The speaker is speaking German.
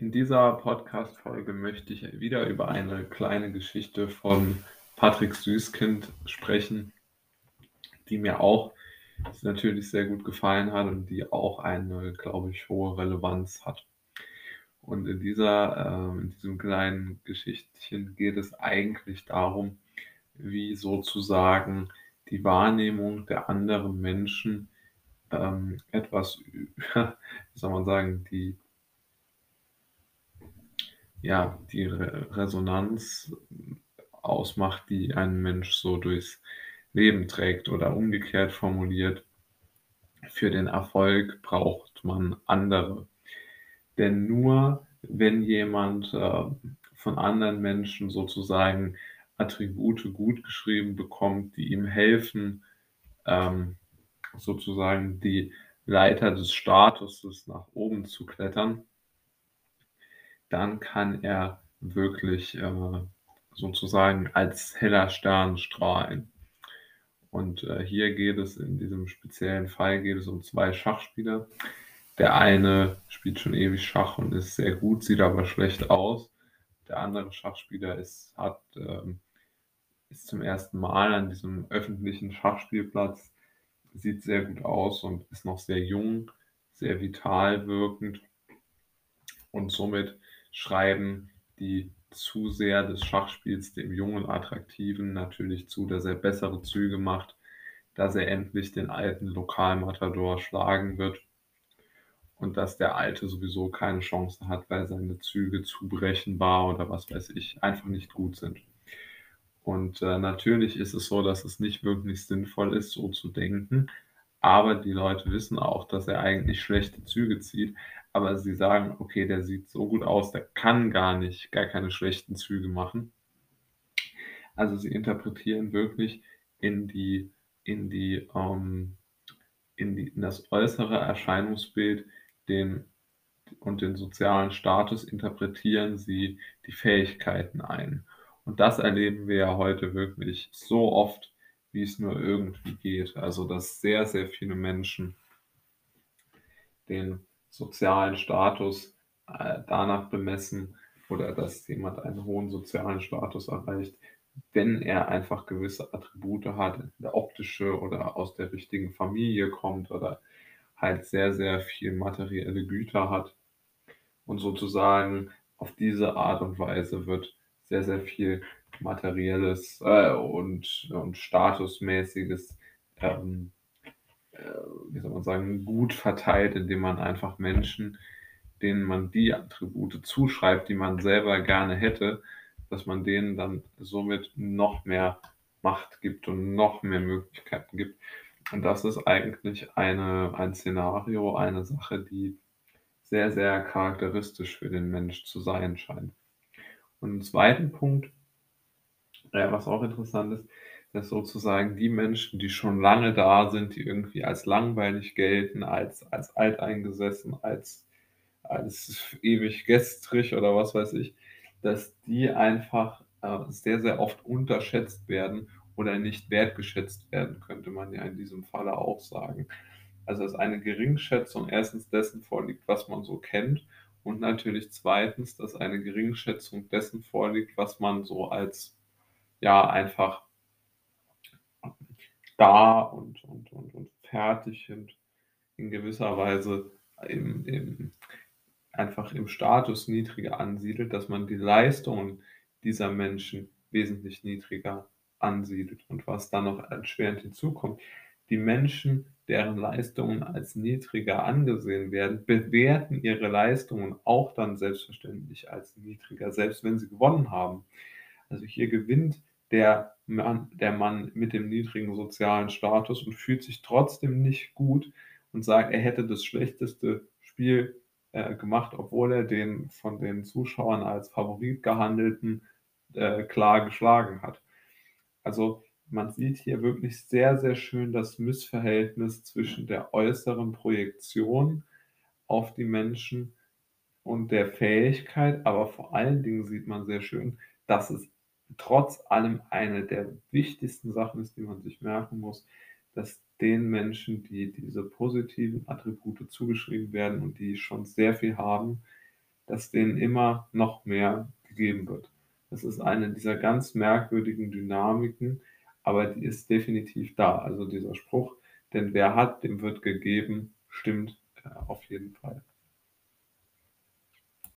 In dieser Podcast-Folge möchte ich wieder über eine kleine Geschichte von Patrick Süßkind sprechen, die mir auch natürlich sehr gut gefallen hat und die auch eine, glaube ich, hohe Relevanz hat. Und in dieser, äh, in diesem kleinen Geschichtchen geht es eigentlich darum, wie sozusagen die Wahrnehmung der anderen Menschen ähm, etwas, wie soll man sagen, die ja, die Re Resonanz ausmacht, die ein Mensch so durchs Leben trägt oder umgekehrt formuliert, für den Erfolg braucht man andere. Denn nur wenn jemand äh, von anderen Menschen sozusagen Attribute gut geschrieben bekommt, die ihm helfen, ähm, sozusagen die Leiter des Statuses nach oben zu klettern, dann kann er wirklich äh, sozusagen als heller Stern strahlen. Und äh, hier geht es in diesem speziellen Fall geht es um zwei Schachspieler. Der eine spielt schon ewig Schach und ist sehr gut, sieht aber schlecht aus. Der andere Schachspieler ist, hat, ähm, ist zum ersten Mal an diesem öffentlichen Schachspielplatz, sieht sehr gut aus und ist noch sehr jung, sehr vital wirkend. Und somit schreiben die zu sehr des Schachspiels dem jungen Attraktiven natürlich zu, dass er bessere Züge macht, dass er endlich den alten Lokalmatador schlagen wird und dass der alte sowieso keine Chance hat, weil seine Züge zu berechenbar oder was weiß ich einfach nicht gut sind. Und äh, natürlich ist es so, dass es nicht wirklich sinnvoll ist, so zu denken, aber die Leute wissen auch, dass er eigentlich schlechte Züge zieht. Aber sie sagen, okay, der sieht so gut aus, der kann gar nicht, gar keine schlechten Züge machen. Also sie interpretieren wirklich in die, in die, ähm, in die, in das äußere Erscheinungsbild den und den sozialen Status interpretieren sie die Fähigkeiten ein. Und das erleben wir ja heute wirklich so oft, wie es nur irgendwie geht. Also, dass sehr, sehr viele Menschen den sozialen Status äh, danach bemessen oder dass jemand einen hohen sozialen Status erreicht, wenn er einfach gewisse Attribute hat, der optische oder aus der richtigen Familie kommt oder halt sehr, sehr viel materielle Güter hat. Und sozusagen auf diese Art und Weise wird sehr, sehr viel materielles äh, und, und statusmäßiges, ähm, äh, wie soll man sagen, gut verteilt, indem man einfach Menschen, denen man die Attribute zuschreibt, die man selber gerne hätte, dass man denen dann somit noch mehr Macht gibt und noch mehr Möglichkeiten gibt. Und das ist eigentlich eine, ein Szenario, eine Sache, die sehr, sehr charakteristisch für den Mensch zu sein scheint. Und im zweiten Punkt was auch interessant ist, dass sozusagen die Menschen, die schon lange da sind, die irgendwie als langweilig gelten, als, als alteingesessen, als, als ewig gestrig oder was weiß ich, dass die einfach äh, sehr, sehr oft unterschätzt werden oder nicht wertgeschätzt werden, könnte man ja in diesem Falle auch sagen. Also dass eine Geringschätzung erstens dessen vorliegt, was man so kennt und natürlich zweitens, dass eine Geringschätzung dessen vorliegt, was man so als ja einfach da und, und, und, und fertig und in gewisser Weise im, im, einfach im Status niedriger ansiedelt, dass man die Leistungen dieser Menschen wesentlich niedriger ansiedelt. Und was dann noch erschwerend hinzukommt, die Menschen, deren Leistungen als niedriger angesehen werden, bewerten ihre Leistungen auch dann selbstverständlich als niedriger, selbst wenn sie gewonnen haben. Also hier gewinnt der Mann, der Mann mit dem niedrigen sozialen Status und fühlt sich trotzdem nicht gut und sagt, er hätte das schlechteste Spiel äh, gemacht, obwohl er den von den Zuschauern als Favorit gehandelten äh, klar geschlagen hat. Also man sieht hier wirklich sehr, sehr schön das Missverhältnis zwischen der äußeren Projektion auf die Menschen und der Fähigkeit, aber vor allen Dingen sieht man sehr schön, dass es trotz allem eine der wichtigsten Sachen ist, die man sich merken muss, dass den Menschen, die diese positiven Attribute zugeschrieben werden und die schon sehr viel haben, dass denen immer noch mehr gegeben wird. Das ist eine dieser ganz merkwürdigen Dynamiken, aber die ist definitiv da. Also dieser Spruch, denn wer hat, dem wird gegeben, stimmt äh, auf jeden Fall.